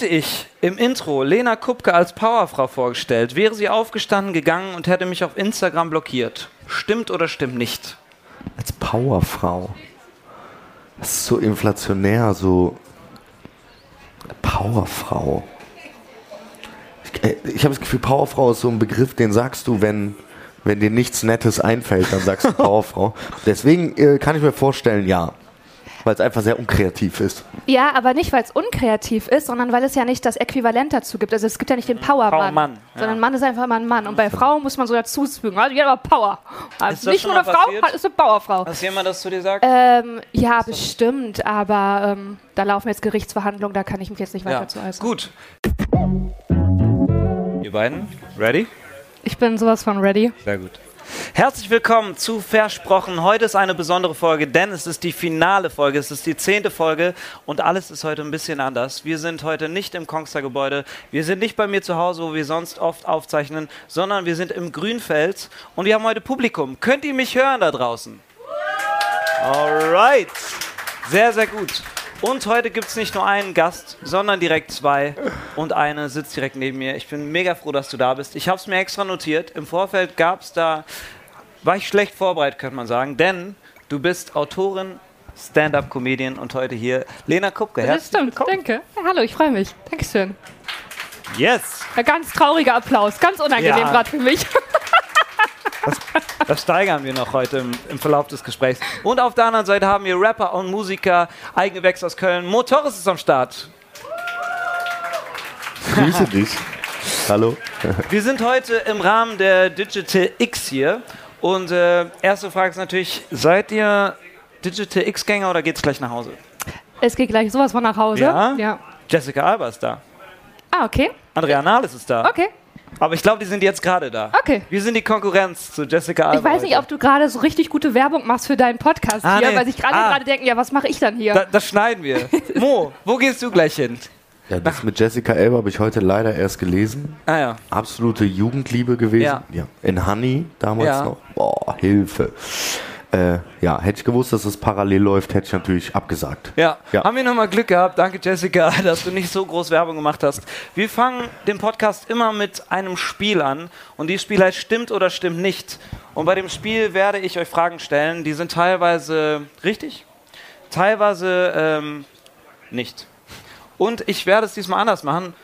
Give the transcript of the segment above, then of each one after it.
Hätte ich im Intro Lena Kupke als Powerfrau vorgestellt, wäre sie aufgestanden gegangen und hätte mich auf Instagram blockiert. Stimmt oder stimmt nicht? Als Powerfrau. Das ist so inflationär, so. Powerfrau. Ich, äh, ich habe das Gefühl, Powerfrau ist so ein Begriff, den sagst du, wenn, wenn dir nichts Nettes einfällt, dann sagst du Powerfrau. Deswegen äh, kann ich mir vorstellen, ja. Weil es einfach sehr unkreativ ist. Ja, aber nicht, weil es unkreativ ist, sondern weil es ja nicht das Äquivalent dazu gibt. Also es gibt ja nicht den Powermann, Powermann, ja. sondern Mann ist einfach immer ein Mann. Und bei Frauen muss man so dazufügen. Also die hat aber Power. Ist Also das nicht schon nur eine Frau, passiert? hat- ist eine Powerfrau. Hast jemand das zu dir sagt? Ähm, ja, bestimmt, aber ähm, da laufen jetzt Gerichtsverhandlungen, da kann ich mich jetzt nicht weiter zu äußern. Gut. Ihr beiden, ready? Ich bin sowas von ready. Sehr gut. Herzlich willkommen zu Versprochen. Heute ist eine besondere Folge, denn es ist die finale Folge, es ist die zehnte Folge und alles ist heute ein bisschen anders. Wir sind heute nicht im Kongster-Gebäude, wir sind nicht bei mir zu Hause, wo wir sonst oft aufzeichnen, sondern wir sind im Grünfeld und wir haben heute Publikum. Könnt ihr mich hören da draußen? Alright. Sehr, sehr gut. Und heute gibt es nicht nur einen Gast, sondern direkt zwei. Und eine sitzt direkt neben mir. Ich bin mega froh, dass du da bist. Ich habe es mir extra notiert. Im Vorfeld gab es da, war ich schlecht vorbereitet, könnte man sagen. Denn du bist Autorin, Stand-up-Comedian und heute hier Lena Kupke. Das stimmt, willkommen. danke. Ja, hallo, ich freue mich. Dankeschön. Yes. Ein ganz trauriger Applaus, ganz unangenehm Ja. gerade für mich. Das steigern wir noch heute im, im Verlauf des Gesprächs. Und auf der anderen Seite haben wir Rapper und Musiker, Eigengewächs aus Köln. Motoris ist am Start. Grüße dich. Hallo. Wir sind heute im Rahmen der Digital X hier. Und äh, erste Frage ist natürlich, seid ihr Digital X-Gänger oder geht's gleich nach Hause? Es geht gleich sowas von nach Hause. Ja? ja. Jessica Alba ist da. Ah, okay. Andrea Nahles ist da. Okay. Aber ich glaube, die sind jetzt gerade da. Okay. Wir sind die Konkurrenz zu Jessica Alba. Ich weiß nicht, heute. ob du gerade so richtig gute Werbung machst für deinen Podcast Ah, hier, nee. weil sich gerade Ah. gerade denken, ja, was mache ich dann hier? Da, das schneiden wir. Mo, wo gehst du gleich hin? Ja, das mit Jessica Elba habe ich heute leider erst gelesen. Ah ja. Absolute Jugendliebe gewesen. Ja. In Honey damals Ja. noch. Boah, Hilfe. Äh, ja, hätte ich gewusst, dass es parallel läuft, hätte ich natürlich abgesagt. Ja. Ja. haben wir nochmal Glück gehabt. Danke, Jessica, dass du nicht so groß Werbung gemacht hast. Wir fangen den Podcast immer mit einem Spiel an. Und dieses Spiel heißt Stimmt oder Stimmt nicht. Und bei dem Spiel werde ich euch Fragen stellen, die sind teilweise richtig, teilweise ähm, nicht. Und ich werde es diesmal anders machen.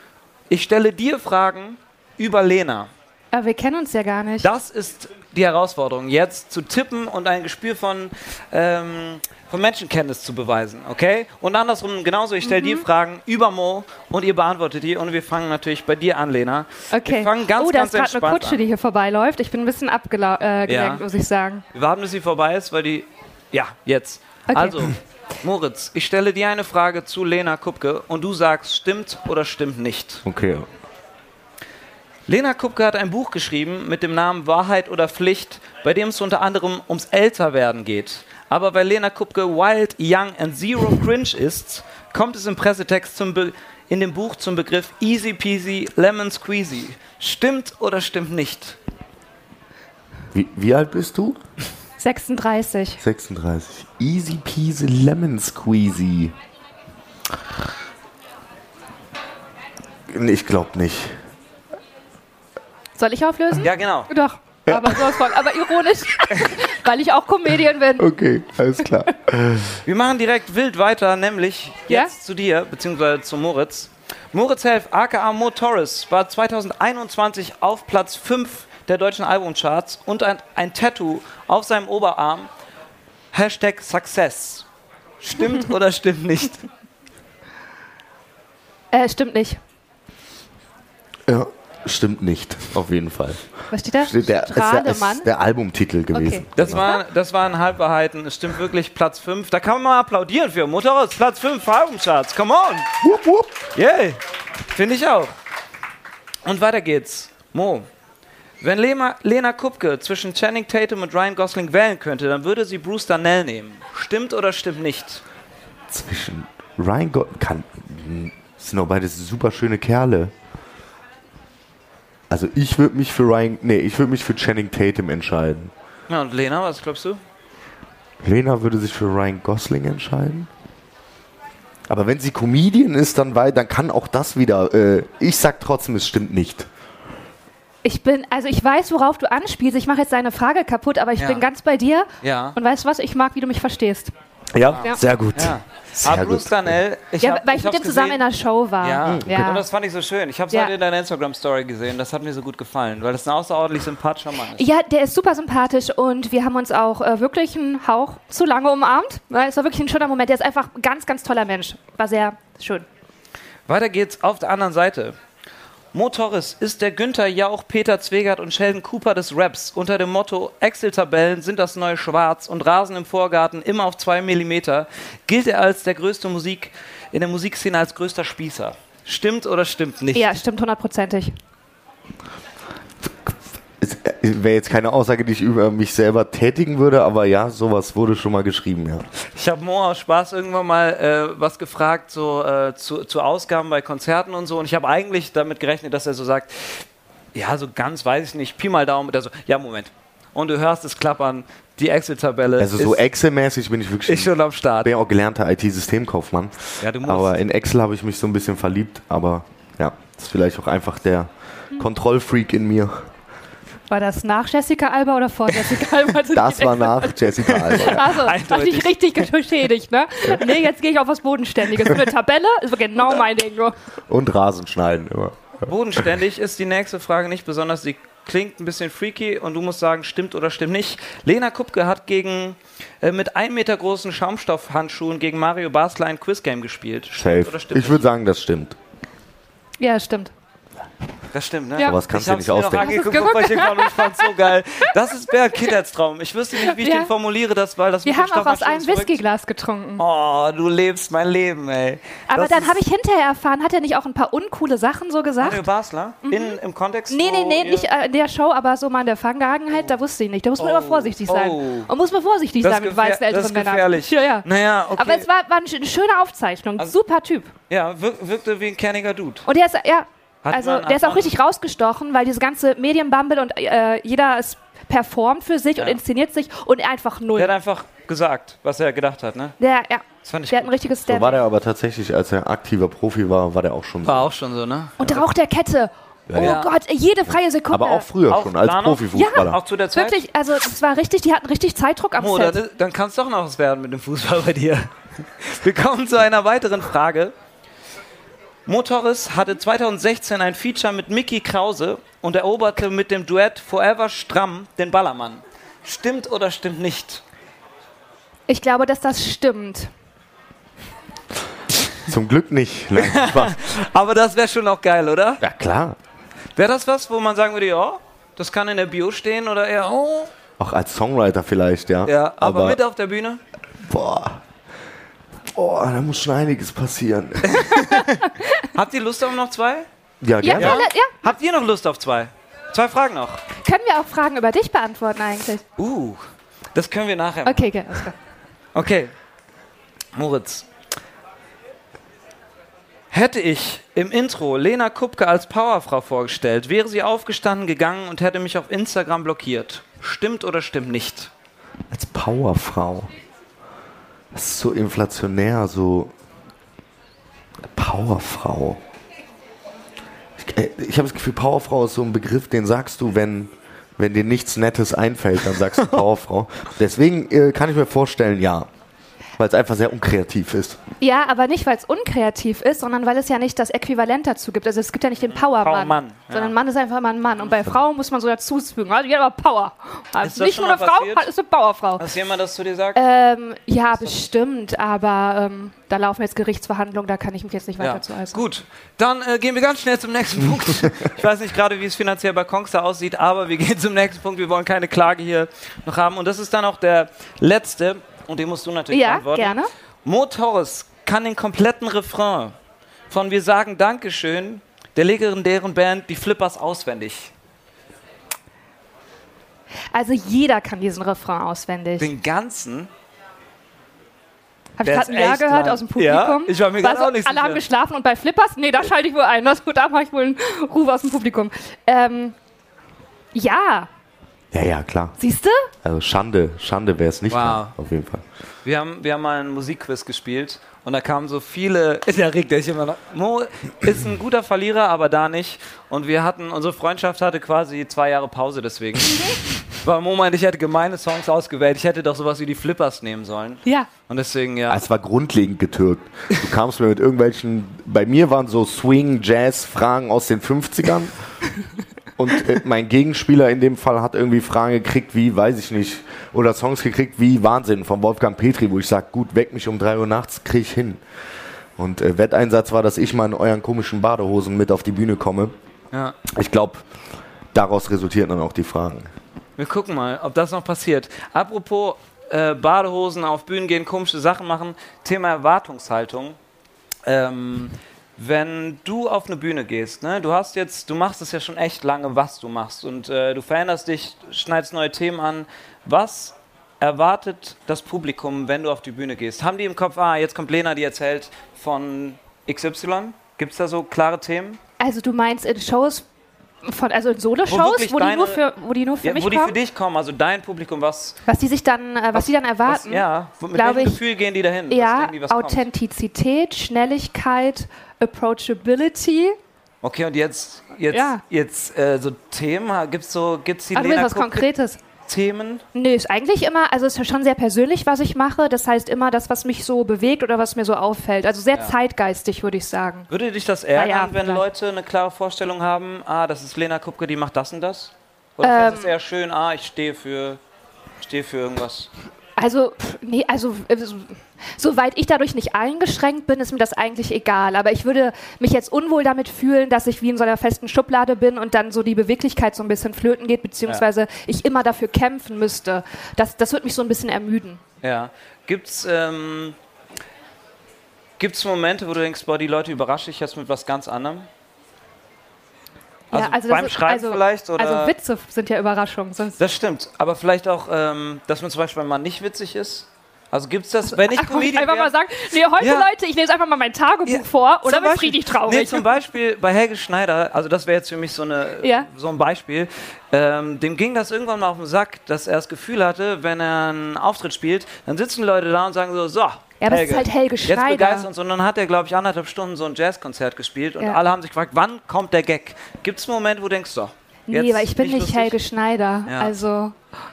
Ich stelle dir Fragen über Lena. Aber wir kennen uns ja gar nicht. Das ist die Herausforderung, jetzt zu tippen und ein Gespür von, ähm, von Menschenkenntnis zu beweisen, okay? Und andersrum genauso, ich stelle Mhm. dir Fragen über Mo und ihr beantwortet die und wir fangen natürlich bei dir an, Lena. okay. Wir fangen ganz, oh, da ganz ist gerade eine Kutsche, an. die hier vorbeiläuft. Ich bin ein bisschen abgelenkt, äh, Ja. muss ich sagen. Wir warten, bis sie vorbei ist, weil die... Ja, jetzt. Okay. Also, Moritz, ich stelle dir eine Frage zu Lena Kupke und du sagst, stimmt oder stimmt nicht. Okay. Lena Kupke hat ein Buch geschrieben mit dem Namen Wahrheit oder Pflicht, bei dem es unter anderem ums Älterwerden geht. Aber weil Lena Kupke wild, young and zero cringe ist, kommt es im Pressetext zum Be in dem Buch zum Begriff easy peasy lemon squeezy. Stimmt oder stimmt nicht? Wie, wie alt bist du? 36. 36. Easy peasy lemon squeezy. Ich glaube nicht. Soll ich auflösen? Ja, genau. Doch. Aber sowas von, aber ironisch, weil ich auch Comedian bin. Okay, alles klar. Wir machen direkt wild weiter, nämlich Ja? jetzt zu dir, beziehungsweise zu Moritz. Moritz Helf, aka Mo Torres, war 2021 auf Platz 5 der deutschen Albumcharts und ein, ein Tattoo auf seinem Oberarm. Hashtag Success. Stimmt oder stimmt nicht? Äh, stimmt nicht. ja, stimmt nicht, auf jeden Fall. Was steht da? Steht der, ist der, Strademann? ist der Albumtitel gewesen. Das, war, das waren Halbwahrheiten. Es stimmt wirklich Platz 5. Da kann man mal applaudieren für. Mo Torres, Platz 5 Albumcharts. Come on! Wupp, wupp. Yay! Finde ich auch. Und weiter geht's. Mo. Wenn Lena, Lena Kupke zwischen Channing Tatum und Ryan Gosling wählen könnte, dann würde sie Bruce Darnell nehmen. Stimmt oder stimmt nicht? Zwischen Ryan Gott kann. Das sind doch beides super schöne Kerle. Also ich würde mich für Ryan. Nee, ich würde mich für Channing Tatum entscheiden. Ja, und Lena, was glaubst du? Lena würde sich für Ryan Gosling entscheiden. Aber wenn sie Comedian ist, dann, weil, dann kann auch das wieder. Äh, ich sag trotzdem, es stimmt nicht. Ich bin, also ich weiß, worauf du anspielst. Ich mache jetzt deine Frage kaputt, aber ich Ja. bin ganz bei dir. Ja. Und weißt du was? Ich mag, wie du mich verstehst. Ja, Ja. sehr gut. Ja. Sehr Aber Bruce gut. Darnell, ich ja, hab, weil ich, mit hab's dem zusammen in der Show war. Ja, ja. und das fand ich so schön. Ich habe es Ja. heute in deiner Instagram-Story gesehen. Das hat mir so gut gefallen, weil das ein außerordentlich sympathischer Mann ist. Ja, der ist super sympathisch und wir haben uns auch äh, wirklich einen Hauch zu lange umarmt. Es war wirklich ein schöner Moment. Der ist einfach ein ganz, ganz toller Mensch. War sehr schön. Weiter geht's auf der anderen Seite. Mo Torres ist der Günther Jauch, Peter Zwegert und Sheldon Cooper des Raps. Unter dem Motto Excel-Tabellen sind das neue Schwarz und Rasen im Vorgarten immer auf zwei Millimeter, gilt er als der größte Musik, in der Musikszene als größter Spießer. Stimmt oder stimmt nicht? Ja, stimmt hundertprozentig. Wäre jetzt keine Aussage, die ich über mich selber tätigen würde, aber ja, sowas wurde schon mal geschrieben, ja. Ich habe Mo aus Spaß irgendwann mal äh, was gefragt so, äh, zu, zu Ausgaben bei Konzerten und so und ich habe eigentlich damit gerechnet, dass er so sagt, ja, so ganz weiß ich nicht, Pi mal Daumen, der so, ja, Moment. Und du hörst es klappern, die Excel-Tabelle Also so Excel-mäßig bin ich wirklich. ist schon am Start. bin ja auch gelernter IT-Systemkaufmann. Ja, du musst. Aber in Excel habe ich mich so ein bisschen verliebt, aber ja, das ist vielleicht auch einfach der Kontrollfreak in mir. War das nach Jessica Alba oder vor Jessica Alba? Das war nach Jessica Alba. Also, hab dich richtig geschädigt, ne? Nee, jetzt gehe ich auf was Bodenständiges. Eine Tabelle ist genau mein Ding. Und Rasenschneiden immer. Bodenständig ist die nächste Frage nicht besonders. Sie klingt ein bisschen freaky und du musst sagen, stimmt oder stimmt nicht. Lena Kupke hat gegen, äh, mit ein Meter großen Schaumstoffhandschuhen gegen Mario Basler ein Quizgame gespielt. Stimmt Safe. oder stimmt Ich würde sagen, das stimmt. Ja, stimmt. Das stimmt, ne? Ja. Aber das kannst ich du dir hab's nicht mir noch ausdenken. ich hinkomme und ich fand's so geil. Das ist Bernd Kindheitstraum. Ich wüsste nicht, wie ich Ja. den formuliere, das, weil das Wir haben auch aus einem Whiskyglas getrunken. Oh, du lebst mein Leben, ey. Aber Das dann habe ich hinterher erfahren, hat er nicht auch ein paar uncoole Sachen so gesagt? Mario Basler in, im Kontext. Nee, nee, nee, ihr- nicht äh, in der Show, aber so mal in der Vergangenheit, da wusste ich nicht. Da muss man immer vorsichtig sein. Oh. Und muss man vorsichtig Das sein mit weißen älteren das ist Männern. gefährlich. Ja, ja. Naja, okay. Aber es war, war eine schöne Aufzeichnung. Also- Super Typ. ja, wir, wirkte wie ein kerniger Dude. Und der ist, ja, Hat also der ist auch richtig rausgestochen, weil diese ganze Medienbumble und äh, jeder ist performt für sich und Ja. inszeniert sich und er einfach null. Der hat einfach gesagt, was er gedacht hat, ne? Der, ja, Das fand ich der hat ein richtiges So Stand. war der aber tatsächlich, als er aktiver Profi war, war der auch schon so. War auch schon so, ne? und der Rauch der Kette. Oh Ja. Gott, jede freie Sekunde. Aber auch früher Auch schon, als Lano? Profifußballer. Auch zu der Zeit. Wirklich, also es war richtig, die hatten richtig Zeitdruck am Mo, Set. dann, dann kann es doch noch was werden mit dem Fußball bei dir. Wir kommen zu einer weiteren Frage. Mo Torres hatte 2016 ein Feature mit Mickey Krause und eroberte mit dem Duett Forever Stramm den Ballermann. Stimmt oder stimmt nicht? Ich glaube, dass das stimmt. Zum Glück nicht. Nein. Aber das wäre schon auch geil, oder? ja, klar. Wäre das was, wo man sagen würde, ja, das kann in der Bio stehen oder eher, oh, Auch als Songwriter vielleicht, ja. ja, aber, mit auf der Bühne? boah. Boah, da muss schon einiges passieren. Habt ihr Lust auf noch zwei? Ja, gerne. ja. ja, Habt ihr noch Lust auf zwei? Zwei Fragen noch. können wir auch Fragen über dich beantworten eigentlich? Uh, das können wir nachher machen. Okay, okay. alles klar. Okay. Moritz. Hätte ich im Intro Lena Kupke als Powerfrau vorgestellt, wäre sie aufgestanden gegangen und hätte mich auf Instagram blockiert. Stimmt oder stimmt nicht? Als Powerfrau. Das ist so inflationär, so. Powerfrau. Ich, äh, ich habe das Gefühl, Powerfrau ist so ein Begriff, den sagst du, wenn, wenn dir nichts Nettes einfällt, dann sagst du Powerfrau. Deswegen äh, kann ich mir vorstellen, ja. Weil es einfach sehr unkreativ ist. Ja, aber nicht, weil es unkreativ ist, sondern weil es ja nicht das Äquivalent dazu gibt. Also es gibt ja nicht den Powermann, Powermann, ja. sondern Mann ist einfach immer ein Mann. Und bei Frauen muss man so dazufügen. Also jeder Power. Ist Also das nicht nur eine Frau, passiert? ist eine Powerfrau. Hast jemand das zu dir sagt? Ähm, ja, bestimmt, aber ähm, da laufen jetzt Gerichtsverhandlungen, da kann ich mich jetzt nicht weiter Ja. zu äußern. Gut, dann äh, gehen wir ganz schnell zum nächsten Punkt. Ich weiß nicht gerade, wie es finanziell bei Kongster aussieht, aber wir gehen zum nächsten Punkt. Wir wollen keine Klage hier noch haben. Und das ist dann auch der letzte, und den musst du natürlich Ja, beantworten. gerne. Mo Torres kann den kompletten Refrain von Wir sagen Dankeschön der legendären Band Die Flippers auswendig. Also jeder kann diesen Refrain auswendig. Den ganzen. Habe ich gerade ein Ja gehört lang. aus dem Publikum? Ja, ich war mir gerade auch nicht Alle haben geschlafen und bei Flippers? Nee, da schalte ich wohl ein. Das, da mache ich wohl einen Ruf aus dem Publikum. Ähm, ja, Ja, ja, klar. siehst du? Also Schande, Schande wäre es nicht. Wow. Dann, auf jeden Fall. Wir haben, wir haben mal einen Musikquiz gespielt Und da kamen so viele, der regt sich immer noch. Mo ist ein guter Verlierer, aber da nicht. Und wir hatten, unsere Freundschaft hatte quasi zwei Jahre Pause deswegen. Weil Mo meinte, ich hätte gemeine Songs ausgewählt. Ich hätte doch sowas wie die Flippers nehmen sollen. Ja. Und deswegen, ja. Es war grundlegend getürkt. Du kamst mir mit irgendwelchen, bei mir waren so Swing, Jazz, Fragen aus den 50ern. Und äh, mein Gegenspieler in dem Fall hat irgendwie Fragen gekriegt, wie, weiß ich nicht, oder Songs gekriegt wie Wahnsinn von Wolfgang Petri, wo ich sage, gut, weck mich um 3 Uhr nachts, krieg ich hin. Und äh, Wetteinsatz war, dass ich mal in euren komischen Badehosen mit auf die Bühne komme. ja. Ich glaube, daraus resultierten dann auch die Fragen. Wir gucken mal, ob das noch passiert. Apropos äh, Badehosen auf Bühnen gehen, komische Sachen machen. Thema Erwartungshaltung. Ähm, wenn du auf eine Bühne gehst, ne, du hast jetzt, du machst es ja schon echt lange, was du machst und äh, du veränderst dich, schneidest neue Themen an. Was erwartet das Publikum, wenn du auf die Bühne gehst? Haben die im Kopf, ah, jetzt kommt Lena, die erzählt von XY? Gibt es da so klare Themen? Also du meinst in Shows, von, also in Wo Solo-Shows, wirklich wo, die deine- nur für, wo die nur für Ja, mich wo die kommen? für dich kommen, also dein Publikum, was, was die sich dann, äh, was, die dann was erwarten? ja, wo- mit welchem ich, Gefühl gehen die dahin? Ja, irgendwie was kommt? Authentizität, Schnelligkeit, Approachability. Okay, und jetzt, jetzt, Ja. jetzt äh, so Themen, gibt's so, gibt's die Ah, du willst Lena was Konkretes? Themen? Nö, ist eigentlich immer, also ist ja schon sehr persönlich, was ich mache. Das heißt immer das, was mich so bewegt oder was mir so auffällt. Also sehr Ja. zeitgeistig, würde ich sagen. Würde dich das ärgern, ja, wenn vielleicht. Leute eine klare Vorstellung haben, ah, das ist Lena Kupke, die macht das und das? Oder Ähm. ist es eher schön, ah, ich stehe für, stehe für irgendwas? Also, nee, also, so- soweit ich dadurch nicht eingeschränkt bin, ist mir das eigentlich egal. Aber ich würde mich jetzt unwohl damit fühlen, dass ich wie in so einer festen Schublade bin und dann so die Beweglichkeit so ein bisschen flöten geht, beziehungsweise ich immer dafür kämpfen müsste. Das, das würde mich so ein bisschen ermüden. Ja. Gibt's, ähm, gibt's Momente, wo du denkst, boah, die Leute überrasche ich jetzt mit was ganz anderem? Also, ja, also beim ist- Schreiben also, vielleicht? Oder? Also Witze sind ja Überraschungen. Das stimmt, aber vielleicht auch, ähm, dass man zum Beispiel mal nicht witzig ist. Also gibt's das, wenn ich Ach, Comedian einfach wär- mal sagen, nee, heute Ja. Leute, ich lese einfach mal mein Tagebuch Ja, vor oder bin Beispiel- traurig. Nee, zum Beispiel bei Helge Schneider, also das wäre jetzt für mich so, eine, Ja. so ein Beispiel, ähm, dem ging das irgendwann mal auf den Sack, dass er das Gefühl hatte, wenn er einen Auftritt spielt, dann sitzen Leute da und sagen so, so, Ja, aber es ist halt Helge Jetzt Schneider. begeistert uns und dann hat er, glaube ich, anderthalb Stunden so ein Jazzkonzert gespielt und Ja. alle haben sich gefragt, wann kommt der Gag? Gibt es einen Moment, wo du denkst, so, nee, jetzt weil ich bin nicht lustig? Helge Schneider. Ja. Also,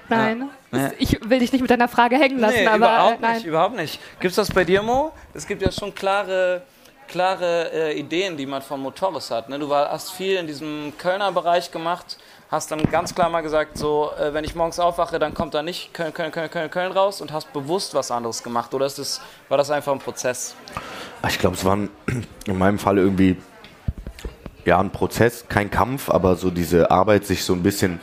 nein. Ja. Ich will dich nicht mit deiner Frage hängen lassen, nee, aber überhaupt äh, nicht, überhaupt nicht. Gibt es das bei dir, Mo? Es gibt ja schon klare, klare äh, Ideen, die man von Motoris hat. Ne? Du war, hast viel in diesem Kölner Bereich gemacht, hast dann ganz klar mal gesagt, so, äh, wenn ich morgens aufwache, dann kommt da nicht Köln, Köln, Köln, Köln, Köln raus und hast bewusst was anderes gemacht. Oder ist das, war das einfach ein Prozess? Ich glaube, es war in meinem Fall irgendwie ja ein Prozess, kein Kampf, aber so diese Arbeit, sich so ein bisschen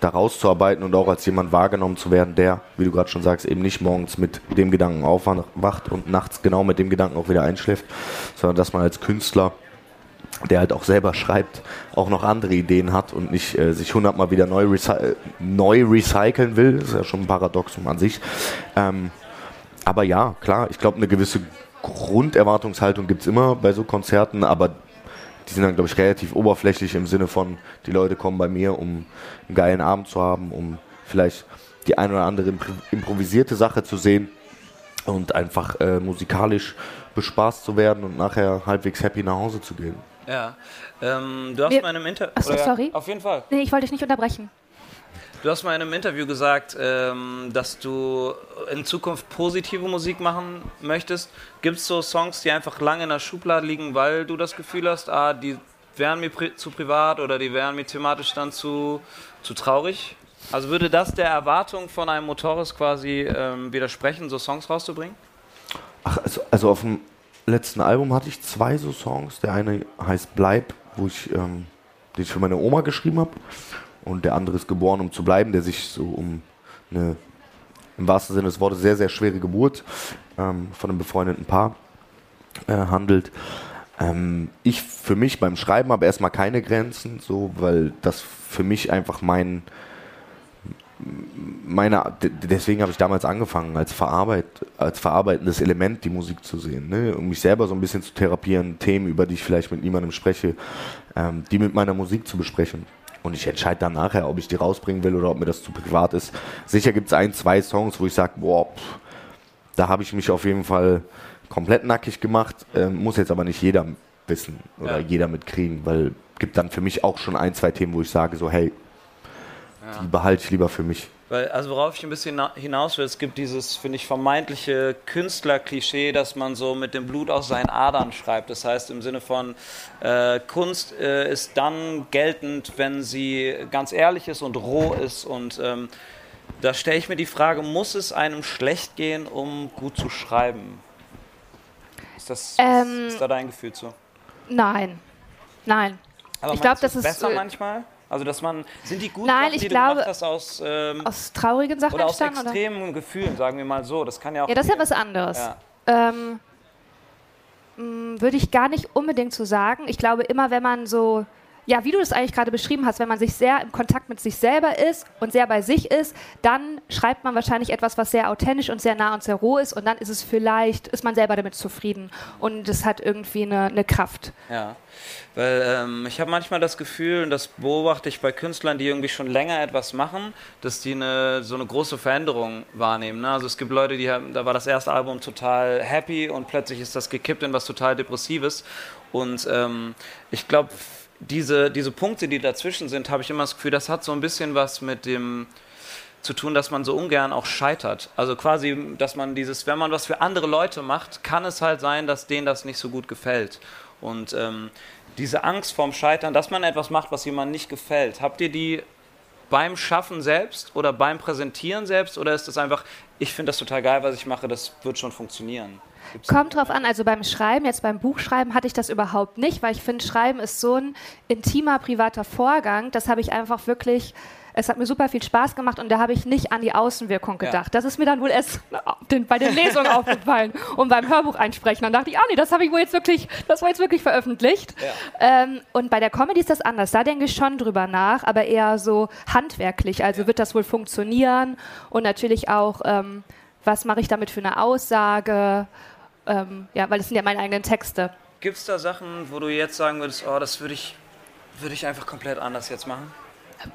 da rauszuarbeiten und auch als jemand wahrgenommen zu werden, der, wie du gerade schon sagst, eben nicht morgens mit dem Gedanken aufwacht und nachts genau mit dem Gedanken auch wieder einschläft, sondern dass man als Künstler, der halt auch selber schreibt, auch noch andere Ideen hat und nicht äh, sich hundertmal wieder neu, recy äh, neu recyceln will. Das ist ja schon ein Paradoxum an sich. Ähm, aber ja, klar, ich glaube, eine gewisse Grunderwartungshaltung gibt es immer bei so Konzerten, aber die sind dann, glaube ich, relativ oberflächlich im Sinne von, die Leute kommen bei mir, um einen geilen Abend zu haben, um vielleicht die ein oder andere impro- improvisierte Sache zu sehen und einfach äh, musikalisch bespaßt zu werden und nachher halbwegs happy nach Hause zu gehen. Ja. Ähm, du hast Wir- mal in einem Interview. Ach so, sorry. Auf jeden Fall. Nee, ich wollte dich nicht unterbrechen. Du hast mal in einem Interview gesagt, ähm, dass du in Zukunft positive Musik machen möchtest. Gibt es so Songs, die einfach lange in der Schublade liegen, weil du das Gefühl hast, ah, die wären mir pri zu privat oder die wären mir thematisch dann zu, zu traurig? Also würde das der Erwartung von einem Motoris quasi ähm, widersprechen, so Songs rauszubringen? Ach, also, also auf dem letzten Album hatte ich zwei so Songs. Der eine heißt Bleib, wo ich, ähm, den ich für meine Oma geschrieben habe. Und der andere ist Geboren, um zu bleiben, der sich so um eine, im wahrsten Sinne des Wortes, sehr, sehr schwere Geburt ähm, von einem befreundeten Paar äh, handelt. Ähm, ich für mich beim Schreiben habe erstmal keine Grenzen, so, weil das für mich einfach mein, meine, deswegen habe ich damals angefangen, als, Verarbeit, als verarbeitendes Element die Musik zu sehen, ne? um mich selber so ein bisschen zu therapieren, Themen, über die ich vielleicht mit niemandem spreche, ähm, die mit meiner Musik zu besprechen. Und ich entscheide dann nachher, ob ich die rausbringen will oder ob mir das zu privat ist. Sicher gibt es ein, zwei Songs, wo ich sage, boah, pff, da habe ich mich auf jeden Fall komplett nackig gemacht. Ähm, muss jetzt aber nicht jeder wissen oder Ja. jeder mitkriegen, weil gibt dann für mich auch schon ein, zwei Themen, wo ich sage so, hey, die behalte ich lieber für mich. Weil, also worauf ich ein bisschen na- hinaus will, es gibt dieses, finde ich, vermeintliche Künstlerklischee, dass man so mit dem Blut aus seinen Adern schreibt. Das heißt im Sinne von, äh, Kunst äh, ist dann geltend, wenn sie ganz ehrlich ist und roh ist. Und ähm, da stelle ich mir die Frage, muss es einem schlecht gehen, um gut zu schreiben? Ist, das, Ähm, ist da dein Gefühl zu? Nein. Nein. Aber ich glaub, meinst du, das ist, besser äh, manchmal? Also, dass man, sind die guten Nein, Sachen, ich die glaube- du gemacht aus, ähm, Aus traurigen Sachen oder aus entstanden? Oder? extremen Gefühlen, sagen wir mal so. Das kann ja auch. Ja, das ist ja was anderes. Ja. Ähm, mh, Würde ich gar nicht unbedingt so sagen. Ich glaube, immer wenn man so, ja, wie du das eigentlich gerade beschrieben hast, wenn man sich sehr im Kontakt mit sich selber ist und sehr bei sich ist, dann schreibt man wahrscheinlich etwas, was sehr authentisch und sehr nah und sehr roh ist und dann ist es vielleicht, ist man selber damit zufrieden und es hat irgendwie eine, eine Kraft. Ja, weil ähm, ich habe manchmal das Gefühl, und das beobachte ich bei Künstlern, die irgendwie schon länger etwas machen, dass die eine, so eine große Veränderung wahrnehmen. Ne? Also es gibt Leute, die haben, da war das erste Album total happy und plötzlich ist das gekippt in was total Depressives. Und ähm, ich glaube, diese, diese Punkte, die dazwischen sind, habe ich immer das Gefühl, das hat so ein bisschen was mit dem zu tun, dass man so ungern auch scheitert. Also quasi, dass man dieses, wenn man was für andere Leute macht, kann es halt sein, dass denen das nicht so gut gefällt. Und ähm, diese Angst vorm Scheitern, dass man etwas macht, was jemandem nicht gefällt, habt ihr die beim Schaffen selbst oder beim Präsentieren selbst oder ist es einfach, ich finde das total geil, was ich mache, das wird schon funktionieren? Kommt drauf an, also beim Schreiben, jetzt beim Buchschreiben hatte ich das überhaupt nicht, weil ich finde, Schreiben ist so ein intimer, privater Vorgang. Das habe ich einfach wirklich, es hat mir super viel Spaß gemacht und da habe ich nicht an die Außenwirkung Ja. gedacht. Das ist mir dann wohl erst den, bei den Lesungen aufgefallen und beim Hörbuch einsprechen. Dann dachte ich, ah nee, das habe ich wohl jetzt wirklich, das war jetzt wirklich veröffentlicht. Ähm, und bei der Comedy ist das anders. Da denke ich schon drüber nach, aber eher so handwerklich. Also wird das wohl funktionieren und natürlich auch, ähm, was mache ich damit für eine Aussage? Ähm, ja, weil das sind ja meine eigenen Texte. Gibt es da Sachen, wo du jetzt sagen würdest, oh, das würde ich, würde ich einfach komplett anders jetzt machen?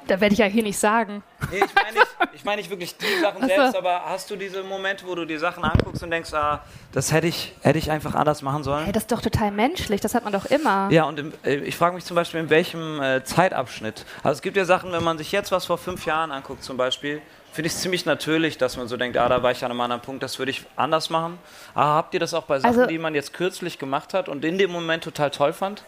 Da werde ich ja hier nicht sagen. Nee, ich meine nicht, ich mein nicht wirklich die Sachen Ach so. selbst, aber hast du diese Momente, wo du die Sachen anguckst und denkst, ah, das hätte ich, hätte ich einfach anders machen sollen? Hey, das ist doch total menschlich, das hat man doch immer. Ja, und im, äh, ich frage mich zum Beispiel, in welchem äh, Zeitabschnitt. Also es gibt ja Sachen, wenn man sich jetzt was vor fünf Jahren anguckt zum Beispiel, finde ich es ziemlich natürlich, dass man so denkt, ah, da war ich an einem anderen Punkt, das würde ich anders machen. Aber habt ihr das auch bei Sachen, Also- die man jetzt kürzlich gemacht hat und in dem Moment total toll fand?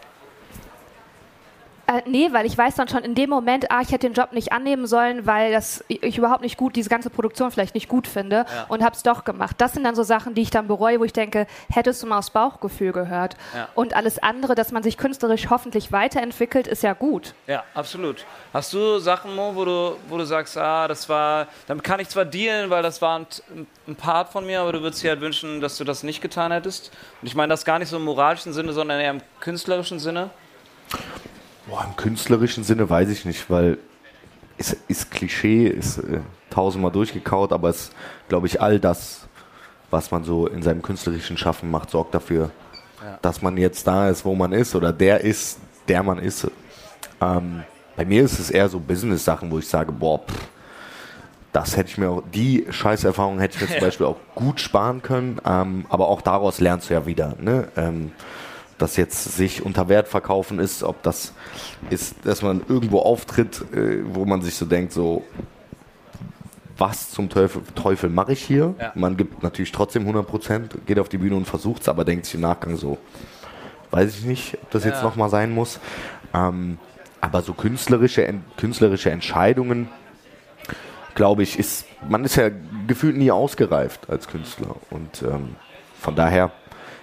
Äh, nee, weil ich weiß dann schon in dem Moment, ah, ich hätte den Job nicht annehmen sollen, weil das ich überhaupt nicht gut, diese ganze Produktion vielleicht nicht gut finde Ja. und habe es doch gemacht. Das sind dann so Sachen, die ich dann bereue, wo ich denke, hättest du mal aus Bauchgefühl gehört. Ja. Und alles andere, dass man sich künstlerisch hoffentlich weiterentwickelt, ist ja gut. Ja, absolut. Hast du Sachen, Mo, wo du, wo du sagst, ah, das war, damit kann ich zwar dealen, weil das war ein, ein Part von mir, aber du würdest dir halt wünschen, dass du das nicht getan hättest? Und ich meine das gar nicht so im moralischen Sinne, sondern eher im künstlerischen Sinne. Boah, im künstlerischen Sinne weiß ich nicht, weil es ist Klischee, ist äh, tausendmal durchgekaut, aber es, glaube ich, all das, was man so in seinem künstlerischen Schaffen macht, sorgt dafür, Ja. dass man jetzt da ist, wo man ist oder der ist, der man ist. Ähm, bei mir ist es eher so Business-Sachen, wo ich sage, boah, pff, das hätte ich mir auch, die Scheißerfahrung hätte ich mir zum. Beispiel auch gut sparen können, ähm, aber auch daraus lernst du ja wieder, ne? Ähm, dass jetzt sich unter Wert verkaufen ist, ob das ist, dass man irgendwo auftritt, äh, wo man sich so denkt, so was zum Teufel, Teufel mache ich hier? Ja. Man gibt natürlich trotzdem 100 Prozent, geht auf die Bühne und versucht es, aber denkt sich im Nachgang so, weiß ich nicht, ob das jetzt Ja. nochmal sein muss. Ähm, aber so künstlerische, künstlerische Entscheidungen, glaube ich, ist, man ist ja gefühlt nie ausgereift als Künstler. Und ähm, von daher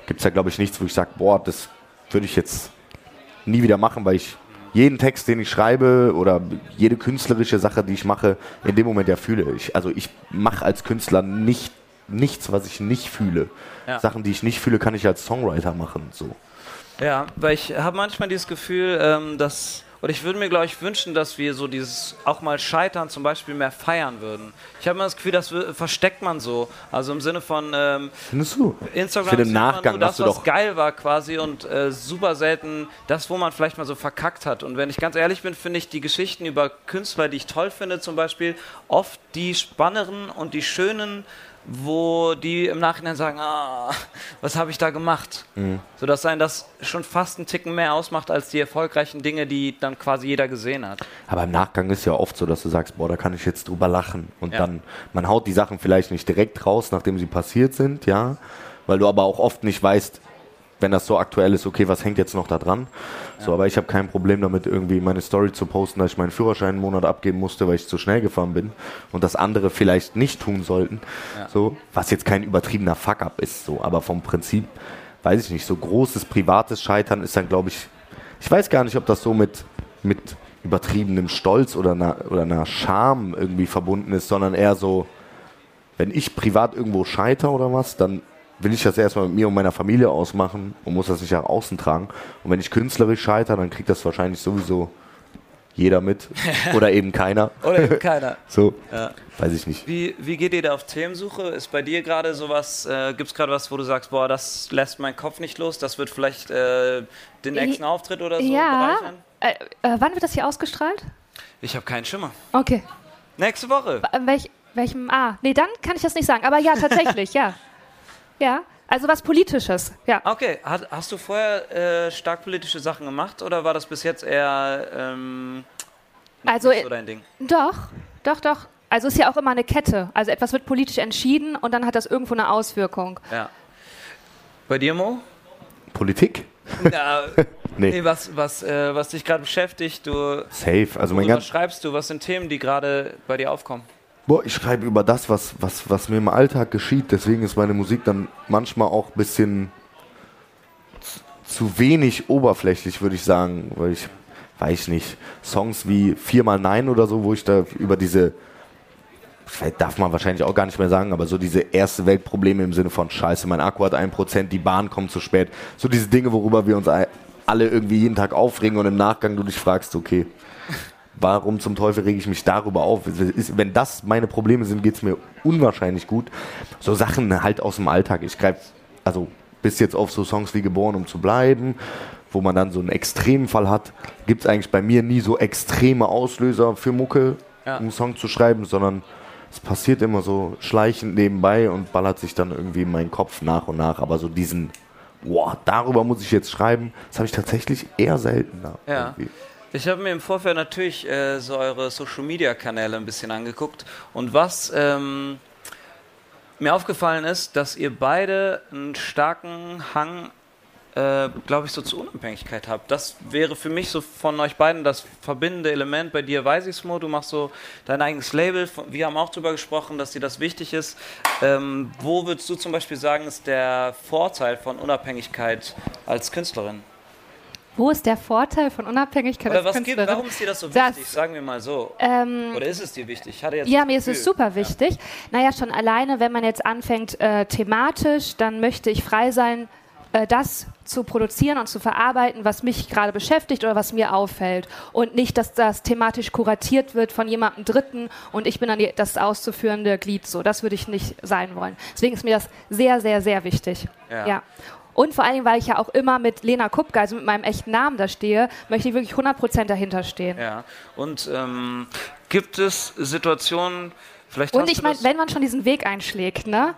gibt es ja, glaube ich, nichts, wo ich sage, boah, das würde ich jetzt nie wieder machen, weil ich jeden Text, den ich schreibe oder jede künstlerische Sache, die ich mache, in dem Moment ja fühle. Ich, also ich mache als Künstler nicht, nichts, was ich nicht fühle. Ja. Sachen, die ich nicht fühle, kann ich als Songwriter machen. So. Ja, weil ich habe manchmal dieses Gefühl, ähm, dass, oder ich würde mir, glaube ich, wünschen, dass wir so dieses auch mal Scheitern zum Beispiel mehr feiern würden. Ich habe immer das Gefühl, das versteckt man so. Also im Sinne von ähm? Instagram Für den Nachgang nur das, was doch- geil war quasi und äh, super selten das, wo man vielleicht mal so verkackt hat. Und wenn ich ganz ehrlich bin, finde ich die Geschichten über Künstler, die ich toll finde, zum Beispiel oft die spannenderen und die schönen wo die im Nachhinein sagen, ah, was habe ich da gemacht? Mhm. Sodass sein das schon fast einen Ticken mehr ausmacht als die erfolgreichen Dinge, die dann quasi jeder gesehen hat. Aber im Nachgang ist ja oft so, dass du sagst, boah, da kann ich jetzt drüber lachen. Und ja. dann, man haut die Sachen vielleicht nicht direkt raus, nachdem sie passiert sind, ja, weil du aber auch oft nicht weißt, wenn das so aktuell ist, okay, was hängt jetzt noch da dran? Ja. So, aber ich habe kein Problem damit, irgendwie meine Story zu posten, dass ich meinen Führerschein einen Monat abgeben musste, weil ich zu schnell gefahren bin und das andere vielleicht nicht tun sollten. Ja. So, was jetzt kein übertriebener Fuck-up ist, so, aber vom Prinzip, weiß ich nicht, so großes privates Scheitern ist dann, glaube ich, ich weiß gar nicht, ob das so mit, mit übertriebenem Stolz oder einer, oder einer Scham irgendwie verbunden ist, sondern eher so, wenn ich privat irgendwo scheiter oder was, dann will ich das erstmal mit mir und meiner Familie ausmachen und muss das nicht nach außen tragen. Und wenn ich künstlerisch scheitere, dann kriegt das wahrscheinlich sowieso jeder mit. Oder eben keiner. Oder eben keiner. so, ja. weiß ich nicht. Wie, wie geht ihr da auf Themensuche? Ist bei dir gerade sowas, äh, gibt es gerade was, wo du sagst, boah, das lässt meinen Kopf nicht los, das wird vielleicht äh, den nächsten Auftritt oder so ja. bereichern? Äh, äh, wann wird das hier ausgestrahlt? Ich habe keinen Schimmer. Okay. Nächste Woche. Welch, welchem? Ah, nee, dann kann ich das nicht sagen. Aber ja, tatsächlich, ja. Ja, also was Politisches, ja. Okay, hast, hast du vorher äh, stark politische Sachen gemacht oder war das bis jetzt eher ähm, also, so dein Ding? Doch, doch, doch. Also ist ja auch immer eine Kette. Also etwas wird politisch entschieden und dann hat das irgendwo eine Auswirkung. Ja. Bei dir, Mo? Politik? Ja, nee. nee. was, was, äh, was dich gerade beschäftigt, du. Safe. Also mein was schreibst du? Was sind Themen, die gerade bei dir aufkommen? Boah, ich schreibe über das, was, was, was mir im Alltag geschieht. Deswegen ist meine Musik dann manchmal auch ein bisschen zu wenig oberflächlich, würde ich sagen. Weil ich weiß nicht, Songs wie Viermal Nein oder so, wo ich da über diese, darf man wahrscheinlich auch gar nicht mehr sagen, aber so diese erste Weltprobleme im Sinne von Scheiße, mein Akku hat ein Prozent, die Bahn kommt zu spät. So diese Dinge, worüber wir uns alle irgendwie jeden Tag aufregen und im Nachgang du dich fragst, okay, warum zum Teufel rege ich mich darüber auf? Wenn das meine Probleme sind, geht es mir unwahrscheinlich gut. So Sachen halt aus dem Alltag. Ich greife also bis jetzt auf so Songs wie Geboren, um zu bleiben, wo man dann so einen Extremfall hat, gibt es eigentlich bei mir nie so extreme Auslöser für Mucke, ja. um einen Song zu schreiben, sondern es passiert immer so schleichend nebenbei und ballert sich dann irgendwie in meinen Kopf nach und nach. Aber so diesen, boah, darüber muss ich jetzt schreiben, das habe ich tatsächlich eher seltener. Ja. Irgendwie. Ich habe mir im Vorfeld natürlich äh, so eure Social Media Kanäle ein bisschen angeguckt und was ähm, mir aufgefallen ist, dass ihr beide einen starken Hang, äh, glaube ich, so zur Unabhängigkeit habt. Das wäre für mich so von euch beiden das verbindende Element. Bei dir weiß ich es, Mo, du machst so dein eigenes Label. Wir haben auch darüber gesprochen, dass dir das wichtig ist. Ähm, wo würdest du zum Beispiel sagen, ist der Vorteil von Unabhängigkeit als Künstlerin? Wo ist der Vorteil von Unabhängigkeit Oder was gibt, warum ist dir das so wichtig? Das, Sagen wir mal so. Ähm, Oder ist es dir wichtig? ja, mir ist es super wichtig. Ja. Naja, schon alleine, wenn man jetzt anfängt äh, thematisch, dann möchte ich frei sein, äh, das zu produzieren und zu verarbeiten, was mich gerade beschäftigt oder was mir auffällt. Und nicht, dass das thematisch kuratiert wird von jemandem Dritten und ich bin dann das auszuführende Glied. So, das würde ich nicht sein wollen. Deswegen ist mir das sehr, sehr, sehr wichtig. Ja. ja. Und vor allem, weil ich ja auch immer mit Lena Kupke, also mit meinem echten Namen da stehe, möchte ich wirklich 100% dahinter stehen. Ja, und ähm, gibt es Situationen, vielleicht Und ich meine, wenn man schon diesen Weg einschlägt, ne?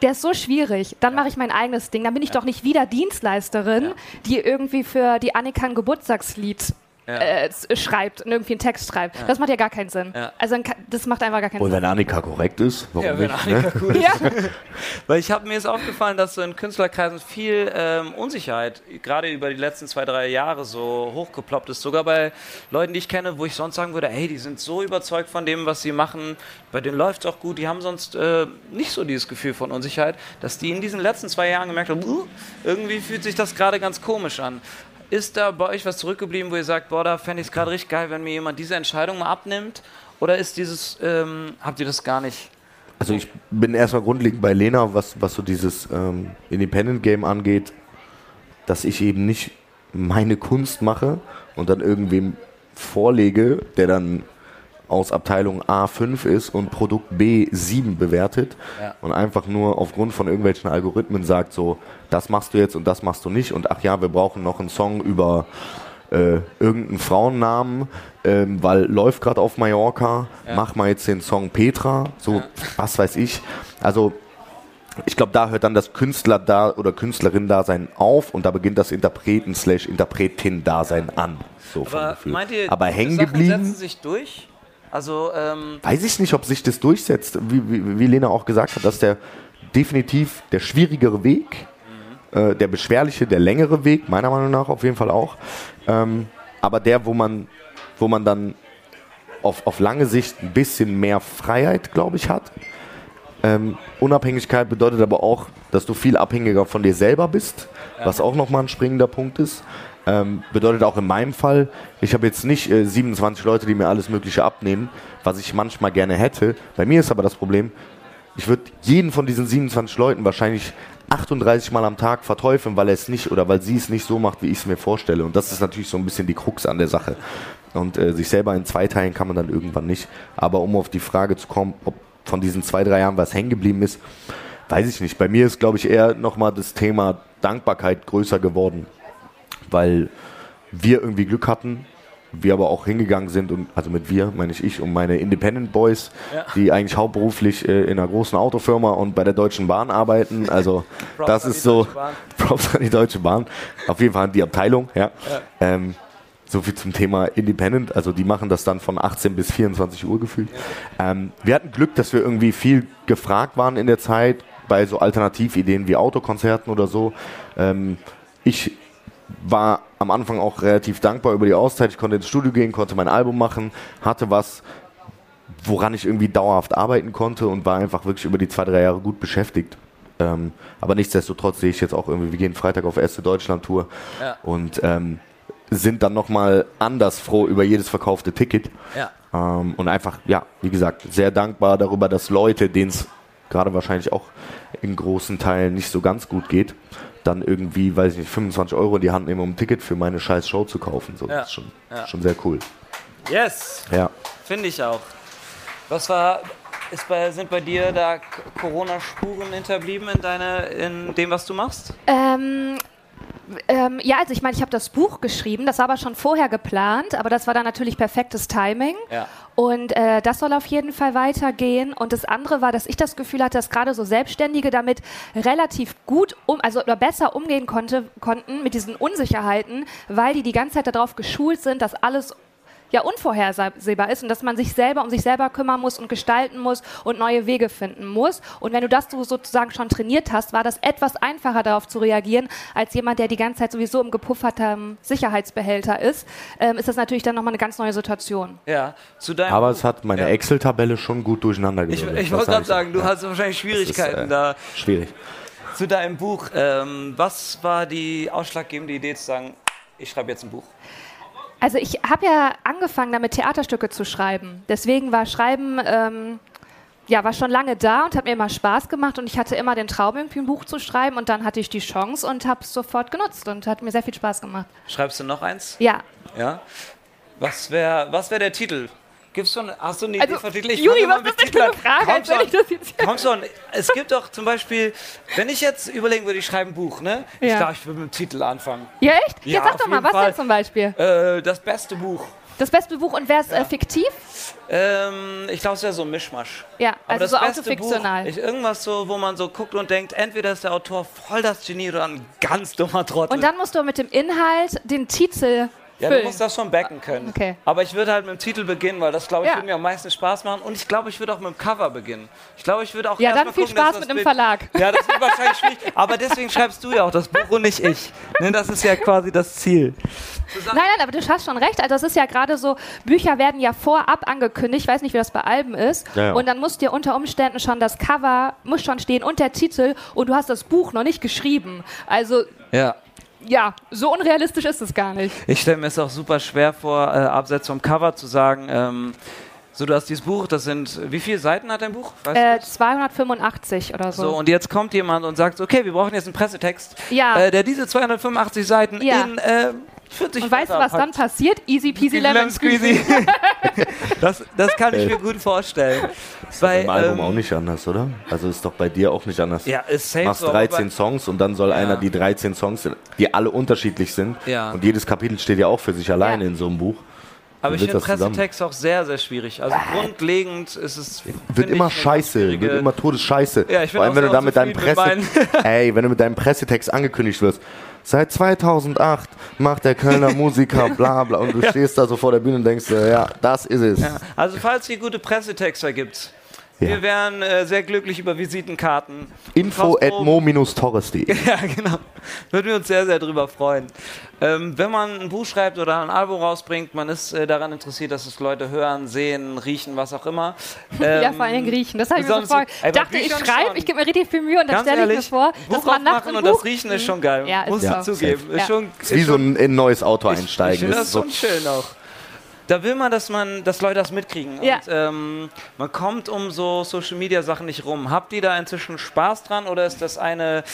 der ist so schwierig. Dann ja. mache ich mein eigenes Ding. Dann bin ich ja. doch nicht wieder Dienstleisterin, ja. die irgendwie für die Annika ein Geburtstagslied ja. äh, schreibt und irgendwie einen Text schreibt. Ja. Das macht ja gar keinen Sinn. Ja. Also das macht einfach gar keinen und Sinn. Und wenn Annika korrekt ist, warum ja, wenn nicht? Annika ne? cool ist. Ja. Weil ich habe mir ist aufgefallen, dass so in Künstlerkreisen viel ähm, Unsicherheit gerade über die letzten zwei, drei Jahre so hochgeploppt ist. Sogar bei Leuten, die ich kenne, wo ich sonst sagen würde, hey, die sind so überzeugt von dem, was sie machen, bei denen läuft es auch gut, die haben sonst äh, nicht so dieses Gefühl von Unsicherheit, dass die in diesen letzten zwei Jahren gemerkt haben, uh, irgendwie fühlt sich das gerade ganz komisch an. Ist da bei euch was zurückgeblieben, wo ihr sagt, boah, da fände ich es gerade richtig geil, wenn mir jemand diese Entscheidung mal abnimmt? Oder ist dieses, ähm, habt ihr das gar nicht? Also ich bin erstmal grundlegend bei Lena, was, was so dieses ähm, Independent Game angeht, dass ich eben nicht meine Kunst mache und dann irgendwem vorlege, der dann aus Abteilung A5 ist und Produkt B7 bewertet ja. und einfach nur aufgrund von irgendwelchen Algorithmen sagt so, das machst du jetzt und das machst du nicht und ach ja, wir brauchen noch einen Song über äh, irgendeinen Frauennamen, ähm, weil läuft gerade auf Mallorca, mach mal jetzt den Song Petra, so was weiß ich. Also ich glaube, da hört dann das Künstler da oder Künstlerin-Dasein auf und da beginnt das Interpreten slash Interpretin-Dasein an. So vom Aber Gefühl. meint ihr, Aber hängen geblieben? setzen sich durch? Also, ähm, Weiß ich nicht, ob sich das durchsetzt. Wie, wie, wie Lena auch gesagt hat, dass der definitiv der schwierigere Weg, äh, der beschwerliche, der längere Weg, meiner Meinung nach auf jeden Fall auch. Ähm, aber der, wo man, wo man dann auf, auf lange Sicht ein bisschen mehr Freiheit, glaube ich, hat. Ähm, Unabhängigkeit bedeutet aber auch, dass du viel abhängiger von dir selber bist, was auch nochmal ein springender Punkt ist. Ähm, bedeutet auch in meinem Fall, ich habe jetzt nicht äh, 27 Leute, die mir alles Mögliche abnehmen, was ich manchmal gerne hätte. Bei mir ist aber das Problem, ich würde jeden von diesen 27 Leuten wahrscheinlich 38 Mal am Tag verteufeln, weil er es nicht oder weil sie es nicht so macht, wie ich es mir vorstelle. Und das ist natürlich so ein bisschen die Krux an der Sache. Und äh, sich selber in zwei teilen kann man dann irgendwann nicht. Aber um auf die Frage zu kommen, ob von diesen zwei, drei Jahren was hängen geblieben ist, weiß ich nicht. Bei mir ist, glaube ich, eher nochmal das Thema Dankbarkeit größer geworden, weil wir irgendwie Glück hatten, wir aber auch hingegangen sind und also mit wir meine ich ich und meine Independent Boys, Ja. die eigentlich hauptberuflich äh, in einer großen Autofirma und bei der Deutschen Bahn arbeiten. Also das ist so. Props an die Deutsche Bahn. Auf jeden Fall an die Abteilung, ja. Ähm, so viel zum Thema Independent. Also die machen das dann von 18 bis 24 Uhr gefühlt. Ähm, wir hatten Glück, dass wir irgendwie viel gefragt waren in der Zeit bei so Alternativideen wie Autokonzerten oder so. Ähm, ich war am Anfang auch relativ dankbar über die Auszeit. Ich konnte ins Studio gehen, konnte mein Album machen, hatte was, woran ich irgendwie dauerhaft arbeiten konnte und war einfach wirklich über die zwei, drei Jahre gut beschäftigt. Ähm, aber nichtsdestotrotz sehe ich jetzt auch irgendwie, wir gehen Freitag auf erste Deutschland-Tour Ja. und ähm, sind dann nochmal anders froh über jedes verkaufte Ticket. ja. Ähm, und einfach, ja, wie gesagt, sehr dankbar darüber, dass Leute, denen es gerade wahrscheinlich auch in großen Teilen nicht so ganz gut geht, dann irgendwie, weiß ich nicht, 25 Euro in die Hand nehmen, um ein Ticket für meine scheiß Show zu kaufen. So, Ja. Das ist schon, Ja. schon sehr cool. Yes, Ja. finde ich auch. Was war, ist bei, sind bei dir da Corona-Spuren hinterblieben in, deine, in dem, was du machst? Ähm, ähm, ja, also ich meine, ich habe das Buch geschrieben, das war aber schon vorher geplant, aber das war dann natürlich perfektes Timing. Ja. Und äh, das soll auf jeden Fall weitergehen. Und das andere war, dass ich das Gefühl hatte, dass gerade so Selbstständige damit relativ gut um, also oder besser umgehen konnte, konnten mit diesen Unsicherheiten, weil die die ganze Zeit darauf geschult sind, dass alles ja unvorhersehbar ist und dass man sich selber um sich selber kümmern muss und gestalten muss und neue Wege finden muss. Und wenn du das so sozusagen schon trainiert hast, war das etwas einfacher darauf zu reagieren, als jemand, der die ganze Zeit sowieso im gepufferten Sicherheitsbehälter ist, ähm, ist das natürlich dann nochmal eine ganz neue Situation. Ja, zu deinem Aber es hat meine Ja. Excel-Tabelle schon gut durcheinander Ich, gewirbelt. ich Das wollte gerade ich sagen, du ja. hast wahrscheinlich Schwierigkeiten ist, äh, da. Schwierig. Zu deinem Buch, ähm, was war die ausschlaggebende Idee zu sagen, ich schreibe jetzt ein Buch? Also ich habe ja angefangen, damit Theaterstücke zu schreiben. Deswegen war Schreiben ähm, ja war schon lange da und hat mir immer Spaß gemacht und ich hatte immer den Traum, irgendwie ein Buch zu schreiben und dann hatte ich die Chance und habe es sofort genutzt und hat mir sehr viel Spaß gemacht. Schreibst du noch eins? Ja. Ja. Was wäre was wär der Titel? Gibt's schon, hast du eine Idee Also? Ich Juri, fange mal was ist das für eine Frage, Komm als schon. ich das jetzt- Komm schon. Es gibt doch zum Beispiel, wenn ich jetzt überlegen würde, ich schreibe ein Buch, ne? Ich Ja. glaube, ich würde mit dem Titel anfangen. Ja, echt? Ja, Jetzt sag doch mal, was Fall. denn zum Beispiel? Äh, das beste Buch. Das beste Buch und wäre es äh, fiktiv? Ähm, ich glaube, es wäre so ein Mischmasch. Ja, Aber also das so autofiktional. Buch, ich, irgendwas so, wo man so guckt und denkt, entweder ist der Autor voll das Genie oder ein ganz dummer Trottel. Und dann musst du mit dem Inhalt den Titel ja, du füllen. musst das schon backen können. Okay. Aber ich würde halt mit dem Titel beginnen, weil das, glaube ich, Ja. würde mir am meisten Spaß machen. Und ich glaube, ich würde auch mit dem Cover beginnen. Ich glaube, ich würde auch Ja, dann viel gucken, Spaß mit dem Verlag. Ja, das wird wahrscheinlich schwierig. Aber deswegen schreibst du ja auch das Buch und nicht ich. Ne, das ist ja quasi das Ziel. Nein, nein, aber du hast schon recht. Also es ist ja gerade so, Bücher werden ja vorab angekündigt. Ich weiß nicht, wie das bei Alben ist. Ja, ja. Und dann muss dir unter Umständen schon das Cover, muss schon stehen und der Titel und du hast das Buch noch nicht geschrieben. Also Ja. Ja, so unrealistisch ist es gar nicht. Ich stelle mir es auch super schwer vor, äh, abseits vom Cover zu sagen, ähm, so du hast dieses Buch, das sind, wie viele Seiten hat dein Buch? Äh, das? 285 oder so. So, und jetzt kommt jemand und sagt, okay, wir brauchen jetzt einen Pressetext, Ja. äh, der diese 285 Seiten Ja. in äh, würde sich Und weißt du, was dann passiert? Easy peasy lemon squeezy. das, das kann ich mir gut vorstellen. Beim Album ähm, auch nicht anders, oder? Also ist doch bei dir auch nicht anders. Ja, ist safe machst so, aber 13 Songs und dann soll Ja. einer die 13 Songs, die alle unterschiedlich sind. Ja. Und jedes Kapitel steht ja auch für sich alleine Ja. in so einem Buch. Aber ich finde das zusammen? Pressetext auch sehr, sehr schwierig. Also grundlegend ist es. Wird immer scheiße, wird immer todesscheiße. Ja, ich bin Vor allem, auch wenn du da mit deinem Presse, ey, wenn du mit deinem Pressetext angekündigt wirst. Seit 2008 macht der Kölner Musiker bla bla und du stehst da so vor der Bühne und denkst, ja, das ist es. Ja, also falls ihr gute Pressetexter gibt, Ja. wir wären äh, sehr glücklich über Visitenkarten. Info at mo-torres.de. Ja, genau. Würden wir uns sehr, sehr drüber freuen. Ähm, wenn man ein Buch schreibt oder ein Album rausbringt, man ist äh, daran interessiert, dass es Leute hören, sehen, riechen, was auch immer. ja, Ähm, vor allem Griechen. Das habe ich mir so vor. Ich dachte, ich schreibe, ich gebe mir richtig viel Mühe und dann stelle ich mir vor, Buch dass man nach aufmachen dem und Buch... das Riechen ist schon geil. Ja, ist Muss ich zugeben. Ist Ja. schon, Ist wie so ein, in ein neues Auto Ich einsteigen. finde Das das ist so, schon schön auch. Da will man, dass man, dass Leute das mitkriegen. Ja. Und ähm, man kommt um so Social Media Sachen nicht rum. Habt ihr da inzwischen Spaß dran oder ist das eine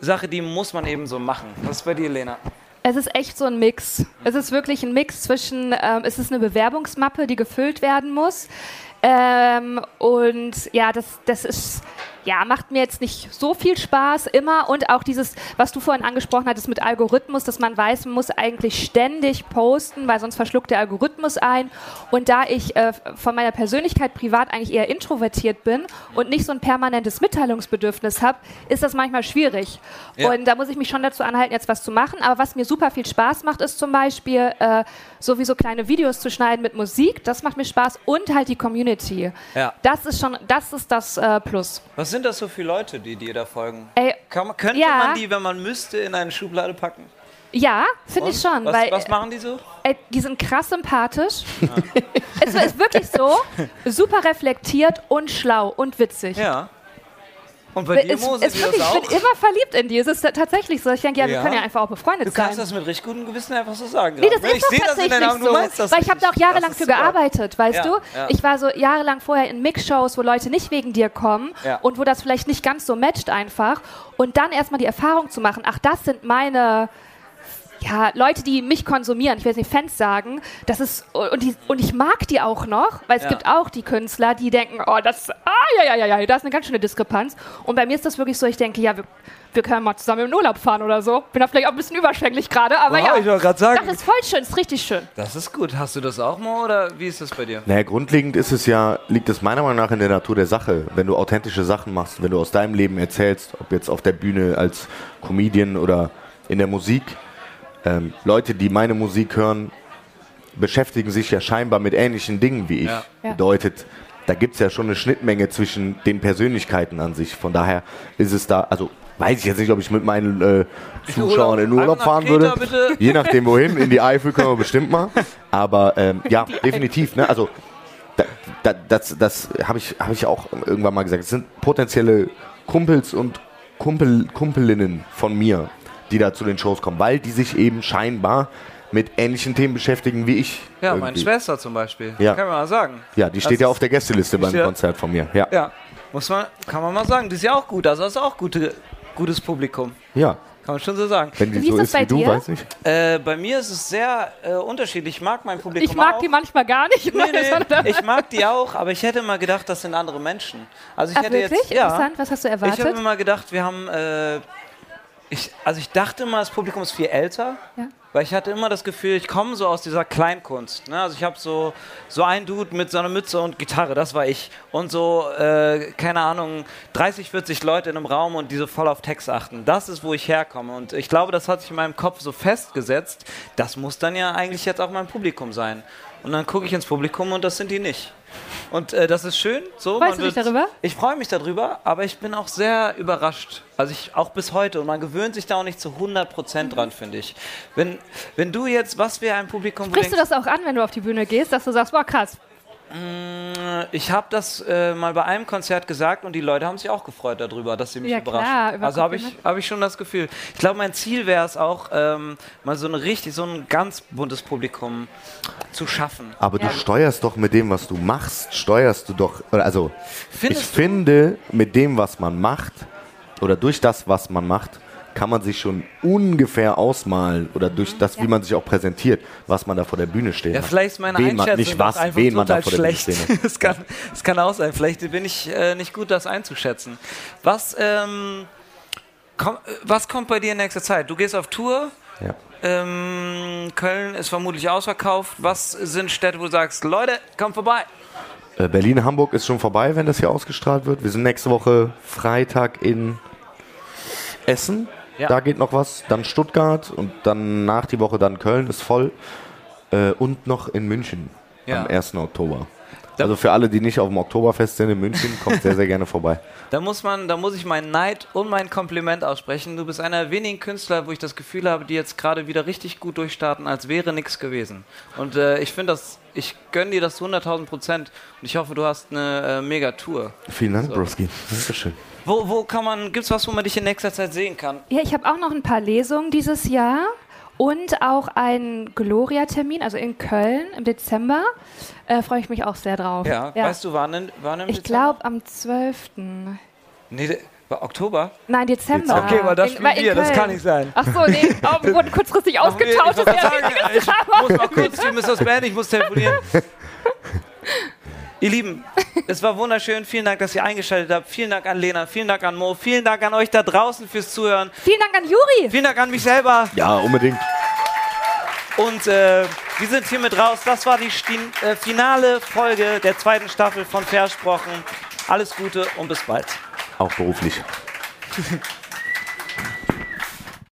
Sache, die muss man eben so machen? Was ist bei dir, Lena? Es ist echt so ein Mix. Es ist wirklich ein Mix zwischen, ähm, es ist eine Bewerbungsmappe, die gefüllt werden muss. Ähm, und ja, das, das ist, ja, macht mir jetzt nicht so viel Spaß immer. Und auch dieses, was du vorhin angesprochen hattest mit Algorithmus, dass man weiß, man muss eigentlich ständig posten, weil sonst verschluckt der Algorithmus ein. Und da ich äh, von meiner Persönlichkeit privat eigentlich eher introvertiert bin und nicht so ein permanentes Mitteilungsbedürfnis habe, ist das manchmal schwierig. Ja. Und da muss ich mich schon dazu anhalten, jetzt was zu machen. Aber was mir super viel Spaß macht, ist zum Beispiel äh, sowieso kleine Videos zu schneiden mit Musik. Das macht mir Spaß. Und halt die Community. Ja. Das ist schon, das ist das äh, Plus. Was sind das so für Leute, die dir da folgen? Ey, Kann könnte ja. man die, wenn man müsste, in eine Schublade packen? ja, finde ich schon. Was, weil, was machen die so? Ey, die sind krass sympathisch. es ist wirklich so, super reflektiert und schlau und witzig. Ja. Und bei dir, Es, Mo, sind es die wirklich, das ich bin immer verliebt in die. Es ist tatsächlich so. Ich denke, ja, wir Ja. können ja einfach auch befreundet Du kannst sein. das mit richtig gutem Gewissen einfach so sagen. Nee, das gerade. ist ich das tatsächlich deinen Augen, so. das weil ich habe da auch jahrelang Das ist für super. gearbeitet, weißt Ja, du? ja. Ich war so jahrelang vorher in Mixshows, wo Leute nicht wegen dir kommen Ja. und wo das vielleicht nicht ganz so matcht einfach. Und dann erstmal die Erfahrung zu machen, ach, das sind meine ja, Leute, die mich konsumieren, ich will jetzt nicht Fans sagen, das ist, und, die, und ich mag die auch noch, weil es Ja. gibt auch die Künstler, die denken, oh, das, ah, ja, ja, ja, ja, da ist eine ganz schöne Diskrepanz. Und bei mir ist das wirklich so, ich denke, ja, wir, wir können mal zusammen in den Urlaub fahren oder so. Bin da vielleicht auch ein bisschen überschwänglich gerade, aber Wow, ja. ich wollte gerade sagen. Das ist voll schön, ist richtig schön. Das ist gut. Hast du das auch mal oder wie ist das bei dir? Naja, grundlegend ist es ja, liegt es meiner Meinung nach in der Natur der Sache. Wenn du authentische Sachen machst, wenn du aus deinem Leben erzählst, ob jetzt auf der Bühne als Comedian oder in der Musik, ähm, Leute, die meine Musik hören, beschäftigen sich ja scheinbar mit ähnlichen Dingen wie ich. Ja. Ja. Bedeutet, da gibt es ja schon eine Schnittmenge zwischen den Persönlichkeiten an sich. Von daher ist es da, also weiß ich jetzt nicht, ob ich mit meinen äh, Zuschauern in Urlaub. Fahren nach würde. Kreta, bitte. Je nachdem wohin, in die Eifel können wir bestimmt mal. Aber ähm, ja, definitiv. Ne? Also da, da, das, das habe ich, hab ich auch irgendwann mal gesagt. Es sind potenzielle Kumpels und Kumpel, Kumpelinnen von mir, die da zu den Shows kommen, weil die sich eben scheinbar mit ähnlichen Themen beschäftigen wie ich. Ja, meine irgendwie. Schwester zum Beispiel. Ja. Kann man mal sagen. Ja, die steht Das ja ist- auf der Gästeliste beim steht- Konzert von mir. Ja. Ja, muss man, kann man mal sagen. Die ist ja auch gut. Also das ist auch gute, gutes Publikum. ja. Kann man schon so sagen. Wenn die Wie ist so das ist bei wie du, dir? weiß ich. Äh, bei mir ist es sehr äh, unterschiedlich. Ich mag mein Publikum Ich mag auch. die manchmal gar nicht. Nee, nee, ich mag die auch, aber ich hätte mal gedacht, das sind andere Menschen. Also ich Ach, hätte wirklich? jetzt ja, Interessant. Was hast du ich habe erwartet? mir mal gedacht, wir haben äh, ich, also ich dachte immer, das Publikum ist viel älter, Ja. weil ich hatte immer das Gefühl, ich komme so aus dieser Kleinkunst. Ne? Also ich habe so, so einen Dude mit so einer Mütze und Gitarre, das war ich. Und so, äh, keine Ahnung, 30, 40 Leute in einem Raum und die so voll auf Text achten. Das ist, wo ich herkomme. Und ich glaube, das hat sich in meinem Kopf so festgesetzt, das muss dann ja eigentlich jetzt auch mein Publikum sein. Und dann gucke ich ins Publikum und das sind die nicht. Und äh, das ist schön. So, Freust du dich darüber? Ich freue mich darüber, aber ich bin auch sehr überrascht. Also ich auch bis heute. Und man gewöhnt sich da auch nicht zu 100 Prozent dran, finde ich. Wenn, wenn du jetzt, was wäre ein Publikum, Sprichst du das auch an, wenn du auf die Bühne gehst, dass du sagst, boah, krass. Ich habe das äh, mal bei einem Konzert gesagt und die Leute haben sich auch gefreut darüber, dass sie mich Ja, überraschen. klar, über also habe ich, hab ich schon das Gefühl. Ich glaube, mein Ziel wäre es auch, ähm, mal so, eine richtig, so ein ganz buntes Publikum zu schaffen. Aber Ja. du steuerst doch mit dem, was du machst, steuerst du doch, also Findest ich finde, mit dem, was man macht, oder durch das, was man macht, kann man sich schon ungefähr ausmalen oder durch das, wie man sich auch präsentiert, was man da vor der Bühne stehen Ja, vielleicht ist meine wen man, Einschätzung nicht was, einfach wen man da total vor der Bühne schlecht. hat. Es kann, es kann auch sein. Vielleicht bin ich äh, nicht gut, das einzuschätzen. Was, ähm, komm, äh, was kommt bei dir in nächster Zeit? Du gehst auf Tour. Ja. Ähm, Köln ist vermutlich ausverkauft. Was sind Städte, wo du sagst, Leute, kommt vorbei? Äh, Berlin, Hamburg ist schon vorbei, wenn das hier ausgestrahlt wird. Wir sind nächste Woche Freitag in Essen. Ja. Da geht noch was. Dann Stuttgart und dann nach die Woche dann Köln ist voll. Äh, und noch in München Ja. am 1. Oktober. Da- Also für alle, die nicht auf dem Oktoberfest sind in München, kommt sehr, sehr gerne vorbei. Da muss man, da muss ich meinen Neid und mein Kompliment aussprechen. Du bist einer der wenigen Künstler, wo ich das Gefühl habe, die jetzt gerade wieder richtig gut durchstarten, als wäre nichts gewesen. Und äh, ich finde das, ich gönne dir das zu 100.000 Prozent und ich hoffe, du hast eine äh, mega Tour. Vielen Dank, Broski. Dankeschön. Wo, wo kann man, gibt's was, wo man dich in nächster Zeit sehen kann? Ja, ich habe auch noch ein paar Lesungen dieses Jahr und auch einen Gloria-Termin, also in Köln im Dezember. Äh, Freue ich mich auch sehr drauf. Ja, weißt du, wann, in- wann im Ich Dezember? glaube am 12. Nee, war Oktober? Nein, Dezember. Okay, weil das spielen wir, das kann nicht sein. Ach so, nee, oh, wir wurden kurzfristig ausgetauscht. Ich, ja sagen, ich muss mal kurz, wir müssen das beenden, ich muss telefonieren. Ihr Lieben, es war wunderschön. Vielen Dank, dass ihr eingeschaltet habt. Vielen Dank an Lena, vielen Dank an Mo, vielen Dank an euch da draußen fürs Zuhören. Vielen Dank an Juri. Vielen Dank an mich selber. Ja, unbedingt. Und äh, wir sind hiermit raus. Das war die Sti- äh, finale Folge der zweiten Staffel von Versprochen. Alles Gute und bis bald. Auch beruflich.